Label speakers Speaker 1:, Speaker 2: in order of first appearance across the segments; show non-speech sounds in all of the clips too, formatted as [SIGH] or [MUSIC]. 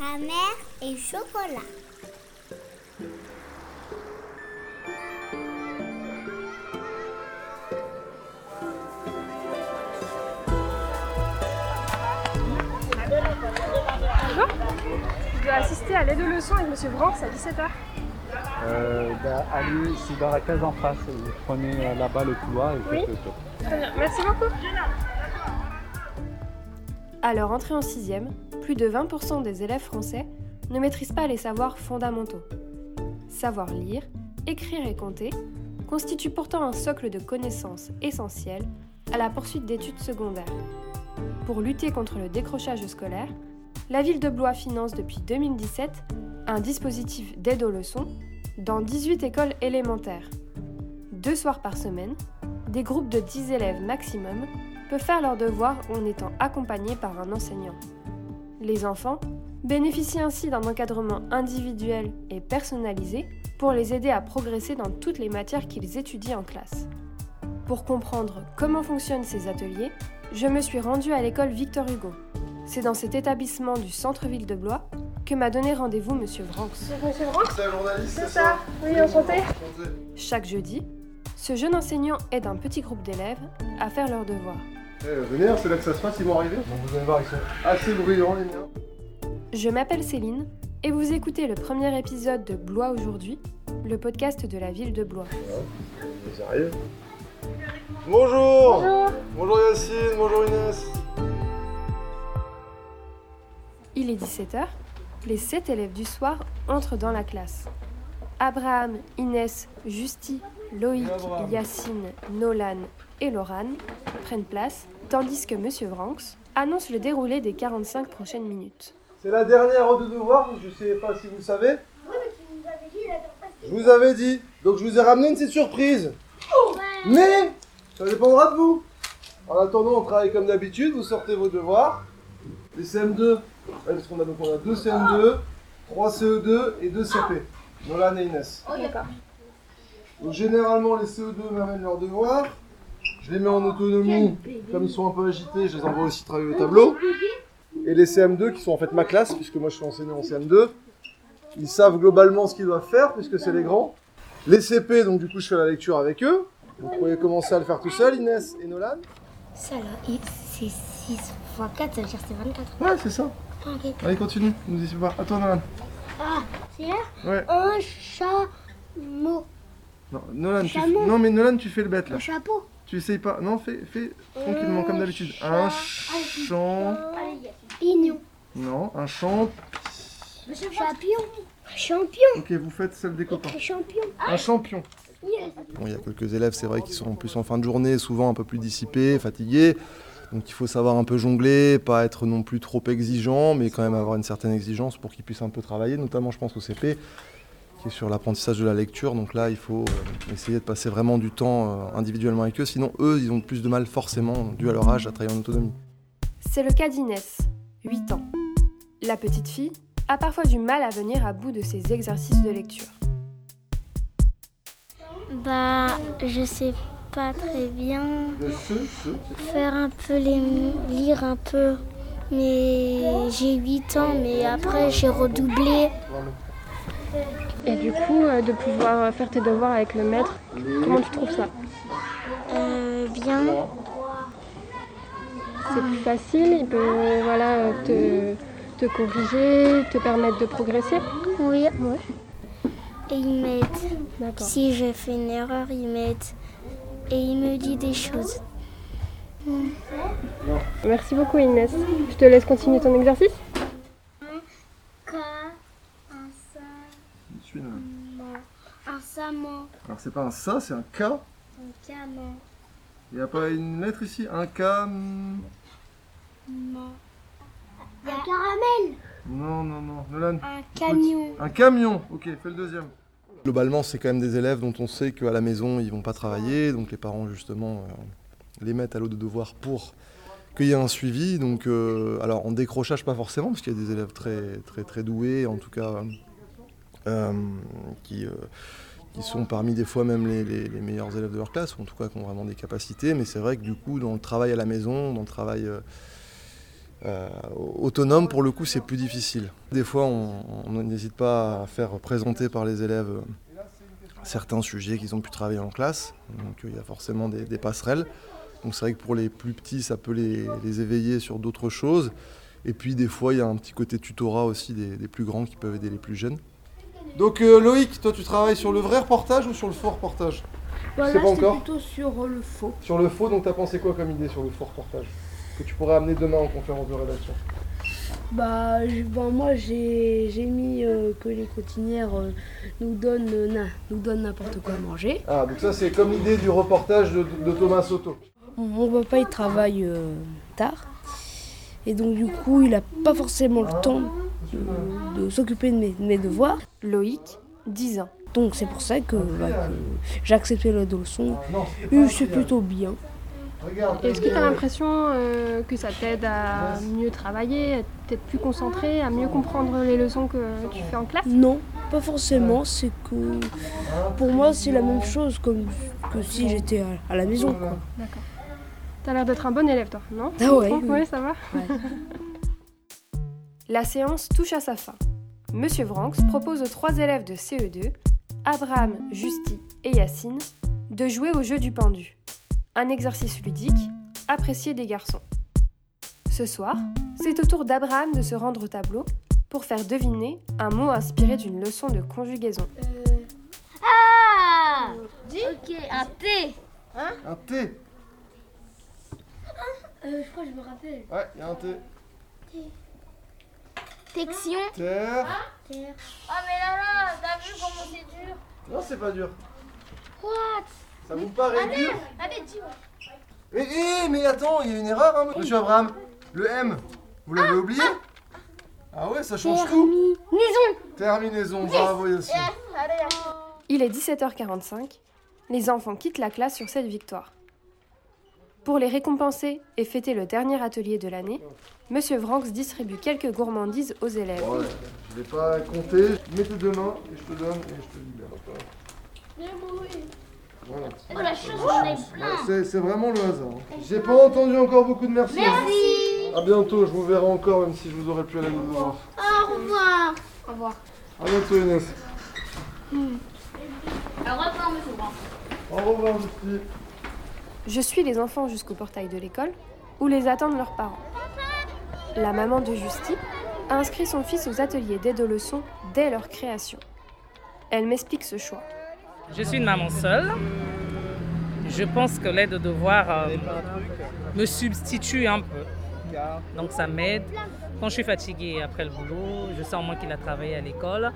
Speaker 1: caramel et chocolat.
Speaker 2: Bonjour. Je dois assister à l'aide de leçon avec Monsieur Brancs à 17h.
Speaker 3: Euh, bah, allez, c'est dans la case en face. Vous prenez euh, là-bas le couloir et vous
Speaker 2: Oui.
Speaker 3: faites le tour.
Speaker 2: Très bien, merci beaucoup.
Speaker 4: À leur entrée en sixième, plus de 20% des élèves français ne maîtrisent pas les savoirs fondamentaux. Savoir lire, écrire et compter constitue pourtant un socle de connaissances essentiel à la poursuite d'études secondaires. Pour lutter contre le décrochage scolaire, la ville de Blois finance depuis 2017 un dispositif d'aide aux leçons dans 18 écoles élémentaires. Deux soirs par semaine, des groupes de 10 élèves maximum peuvent faire leurs devoirs en étant accompagnés par un enseignant. Les enfants bénéficient ainsi d'un encadrement individuel et personnalisé pour les aider à progresser dans toutes les matières qu'ils étudient en classe. Pour comprendre comment fonctionnent ces ateliers, je me suis rendue à l'école Victor Hugo. C'est dans cet établissement du centre-ville de Blois que m'a donné rendez-vous Monsieur Vranx.
Speaker 2: Monsieur Brancs
Speaker 5: C'est un journaliste,
Speaker 2: C'est ça Oui, enchanté.
Speaker 5: Enchanté.
Speaker 4: Chaque jeudi, ce jeune enseignant aide un petit groupe d'élèves à faire leurs devoirs.
Speaker 5: Eh, venez, hein, c'est là que ça se passe, ils vont arriver. Bon, vous allez voir, ils sont assez bruyants, les miens.
Speaker 4: Je m'appelle Céline et vous écoutez le premier épisode de Blois aujourd'hui, le podcast de la ville de Blois.
Speaker 5: Ils arrivent. Bonjour
Speaker 2: Bonjour.
Speaker 5: Bonjour Yacine, bonjour Inès.
Speaker 4: Il est 17h, les 7 élèves du soir entrent dans la classe. Abraham, Inès, Justy, Loïc. Yacine, Nolan et Laurane prennent place, tandis que Monsieur Vranx annonce le déroulé des 45 prochaines minutes.
Speaker 5: C'est la dernière heure de devoir, je sais pas si vous le savez. Je vous avais dit, donc je vous ai ramené une petite surprise. Mais ça dépendra de vous. En attendant, on travaille comme d'habitude, vous sortez vos devoirs. Les CM2, ouais, parce qu'on a, donc on a deux CM2, trois CE2 et deux CP. Nolan et Inès.
Speaker 2: D'accord.
Speaker 5: Donc généralement les CE2 m'amènent leurs devoirs, je les mets en autonomie, comme ils sont un peu agités, je les envoie aussi travailler au tableau. Et les CM2 qui sont en fait ma classe, puisque moi je suis enseignant en CM2, ils savent globalement ce qu'ils doivent faire, puisque c'est les grands. Les CP, donc du coup je fais la lecture avec eux. Vous pouvez commencer à le faire tout seul, Inès et Nolan.
Speaker 1: Ça là, c'est 6 x 4, ça veut dire c'est 24.
Speaker 5: Ouais, c'est ça.
Speaker 1: Ok.
Speaker 5: Allez, continue, nous y pas. À toi, Nolan.
Speaker 1: Ah, c'est là
Speaker 5: Ouais.
Speaker 1: un chameau.
Speaker 5: Non, Nolan, tu fais...
Speaker 1: Chameau.
Speaker 5: non mais Nolan, tu fais le bête là.
Speaker 1: Un chapeau.
Speaker 5: Tu essayes pas. Non, fais, fais tranquillement comme d'habitude. Un champ.
Speaker 1: Pignon.
Speaker 5: Non, un champ.
Speaker 1: Champion. Champion.
Speaker 5: Ok, vous faites celle des copains.
Speaker 1: Champion.
Speaker 5: Un champion. Bon, il y a quelques élèves, c'est vrai, qui sont en plus en fin de journée, souvent un peu plus dissipés, fatigués. Donc il faut savoir un peu jongler, pas être non plus trop exigeant, mais quand même avoir une certaine exigence pour qu'ils puissent un peu travailler, notamment je pense au CP, qui est sur l'apprentissage de la lecture. Donc là, il faut euh, essayer de passer vraiment du temps euh, individuellement avec eux, sinon eux, ils ont plus de mal forcément, dû à leur âge, à travailler en autonomie.
Speaker 4: C'est le cas d'Inès, 8 ans. La petite fille a parfois du mal à venir à bout de ses exercices de lecture.
Speaker 6: Bah, je sais pas très bien faire un peu les lire un peu. Mais j'ai 8 ans, mais après j'ai redoublé.
Speaker 2: Et du coup, euh, de pouvoir faire tes devoirs avec le maître, comment tu trouves ça
Speaker 6: Euh, bien.
Speaker 2: C'est plus facile, il peut voilà, te, te corriger, te permettre de progresser
Speaker 6: Oui.
Speaker 2: Ouais.
Speaker 6: Et il m'aide. Si j'ai fait une erreur, il m'aide. Et il me dit des choses.
Speaker 2: Merci beaucoup Inès. Je te laisse continuer ton exercice
Speaker 6: K, un sa,
Speaker 5: Suis, Nolan. Alors c'est pas un ça, c'est un K.
Speaker 6: un caman,
Speaker 5: Il n'y a pas une lettre ici Un K. hmm,
Speaker 1: Un caramel.
Speaker 5: Non, non, non. Nolan.
Speaker 6: un camion.
Speaker 5: Un camion, ok, fais le deuxième. Globalement, c'est quand même des élèves dont on sait qu'à la maison, ils vont pas travailler, donc les parents, justement, euh, les mettent à l'eau de devoir pour qu'il y ait un suivi. Donc, euh, alors, en décrochage, pas forcément, parce qu'il y a des élèves très, très, très doués, en tout cas, euh, qui, euh, qui sont parmi des fois même les, meilleurs élèves de leur classe, ou en tout cas qui ont vraiment des capacités. Mais c'est vrai que du coup, dans le travail à la maison, dans le travail. euh, Euh, autonome, pour le coup, c'est plus difficile. Des fois, on n'hésite pas à faire présenter par les élèves euh, certains sujets qu'ils ont pu travailler en classe. Donc il y a forcément des, passerelles. Donc c'est vrai que pour les plus petits, ça peut les, éveiller sur d'autres choses. Et puis des fois, il y a un petit côté tutorat aussi des, plus grands qui peuvent aider les plus jeunes. Donc euh, Loïc, toi tu travailles sur le vrai reportage ou sur le faux reportage?
Speaker 7: Bah, c'est plutôt sur le faux.
Speaker 5: Sur le faux, donc tu as pensé quoi comme idée sur le faux reportage? Que tu pourrais amener demain en conférence de rédaction?
Speaker 7: Bah, ben, moi j'ai mis euh, que les cotinières euh, nous donnent euh, nous donnent n'importe quoi à manger.
Speaker 5: Ah donc ça c'est comme l'idée du reportage de, Thomas Soto.
Speaker 7: Mon papa il travaille tard et donc du coup il n'a pas forcément le temps de, s'occuper de mes, devoirs.
Speaker 4: Loïc, 10 ans.
Speaker 7: Donc c'est pour ça que, bah, j'ai accepté la leçon. C'est plutôt bien.
Speaker 2: Est-ce que tu as l'impression euh, que ça t'aide à mieux travailler, à être plus concentré, à mieux comprendre les leçons que tu fais en classe?
Speaker 7: Non, pas forcément. C'est que pour moi, c'est la même chose comme que si j'étais à, la maison.
Speaker 2: D'accord. Tu as l'air d'être un bon élève, toi, non?
Speaker 7: Ah ouais.
Speaker 2: Oui, ça va. [LAUGHS]
Speaker 4: la séance touche à sa fin. Monsieur Vranx propose aux trois élèves de CE2, Abraham, Justy et Yacine, de jouer au jeu du pendu un exercice ludique, apprécié des garçons. Ce soir, c'est au tour d'Abraham de se rendre au tableau pour faire deviner un mot inspiré d'une leçon de conjugaison. Euh...
Speaker 1: Ah Ok, un T
Speaker 5: Hein Un T
Speaker 1: euh, Je crois que je me rappelle.
Speaker 5: Ouais, il y a un T.
Speaker 1: T. Tection.
Speaker 5: Terre.
Speaker 1: Terre. Ah mais là là, t'as vu comment c'est dur
Speaker 5: Non, c'est pas dur.
Speaker 1: What?
Speaker 5: Ça vous paraît dur
Speaker 1: Allez, dis
Speaker 5: Eh, eh, mais attends, il y a une erreur, hein, monsieur Abraham. Le M, vous l'avez oublié Ah ouais, ça change tout.
Speaker 1: Terminaison.
Speaker 5: Terminaison, bravo Yassine.
Speaker 4: Il est 17h45. Les enfants quittent la classe sur cette victoire. Pour les récompenser et fêter le dernier atelier de l'année, Monsieur Vranx distribue quelques gourmandises aux élèves.
Speaker 5: Ouais, je vais pas compter. Mets tes deux mains et je te donne et je te libère.
Speaker 1: Bien
Speaker 5: c'est vraiment le hasard. J'ai pas entendu encore beaucoup de merci.
Speaker 1: Merci.
Speaker 5: A bientôt, je vous verrai encore même si je vous aurais pu aller vous
Speaker 1: voir. Au revoir.
Speaker 2: Au revoir.
Speaker 5: A bientôt Inès.
Speaker 1: Hmm. Au revoir monsieur
Speaker 5: Au revoir Justy.
Speaker 4: Je suis les enfants jusqu'au portail de l'école où les attendent leurs parents. La maman de Justy a inscrit son fils aux ateliers d'aide aux leçons dès leur création. Elle m'explique ce choix.
Speaker 8: Je suis une maman seule. Je pense que l'aide de devoir euh, me substitue un peu. Donc ça m'aide. Quand je suis fatiguée après le boulot, je sens moi qu'il a travaillé à l'école.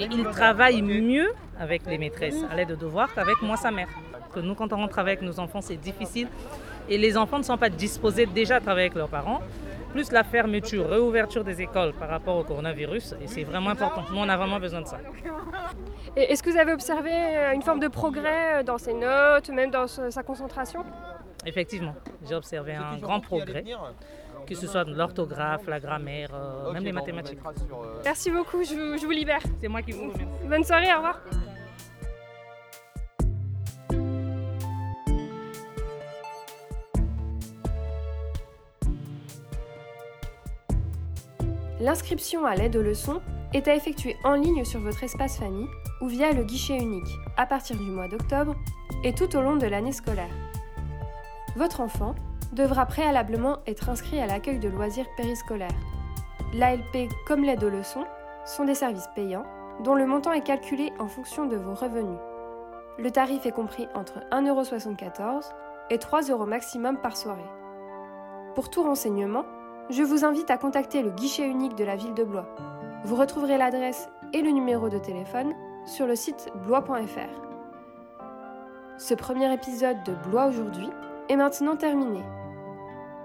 Speaker 8: Et il travaille mieux avec les maîtresses à l'aide de devoir qu'avec moi, sa mère. Que nous, quand on rentre avec nos enfants, c'est difficile. Et les enfants ne sont pas disposés déjà à travailler avec leurs parents plus la fermeture, réouverture des écoles par rapport au coronavirus, et c'est vraiment important. Nous, on a vraiment besoin de ça.
Speaker 2: Est-ce que vous avez observé euh, une forme de progrès euh, dans ses notes, même dans sa concentration?
Speaker 8: Effectivement, j'ai observé un grand progrès, que ce soit l'orthographe, la grammaire, euh, même les mathématiques.
Speaker 2: Merci beaucoup, je je vous libère.
Speaker 8: C'est moi qui vous remercie.
Speaker 2: Bonne soirée, au revoir. L'inscription à l'aide aux leçons est à effectuer en ligne sur votre espace famille ou via le guichet unique à partir du mois d'octobre et tout au long de l'année scolaire. Votre enfant devra préalablement être inscrit à l'accueil de loisirs périscolaires. L'ALP comme l'aide aux leçons sont des services payants dont le montant est calculé en fonction de vos revenus. Le tarif est compris entre 1,74€ et 3€ maximum par soirée. Pour tout renseignement, je vous invite à contacter le guichet unique de la ville de Blois. Vous retrouverez l'adresse et le numéro de téléphone sur le site blois.fr. Ce premier épisode de Blois aujourd'hui est maintenant terminé.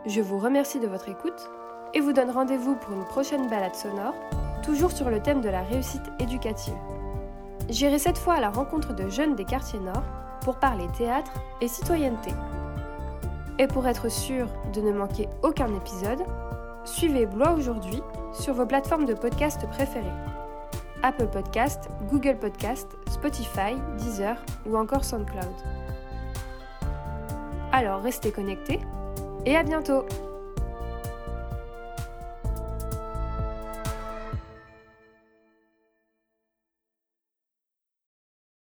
Speaker 2: Je vous remercie de votre écoute et vous donne rendez-vous pour une prochaine balade sonore, toujours sur le thème de la réussite éducative. J'irai cette fois à la rencontre de jeunes des quartiers nord pour parler théâtre et citoyenneté. Et pour être sûr de ne manquer aucun épisode, Suivez Blois aujourd'hui sur vos plateformes de podcast préférées. Apple Podcast, Google Podcast, Spotify, Deezer ou encore SoundCloud. Alors restez connectés et à bientôt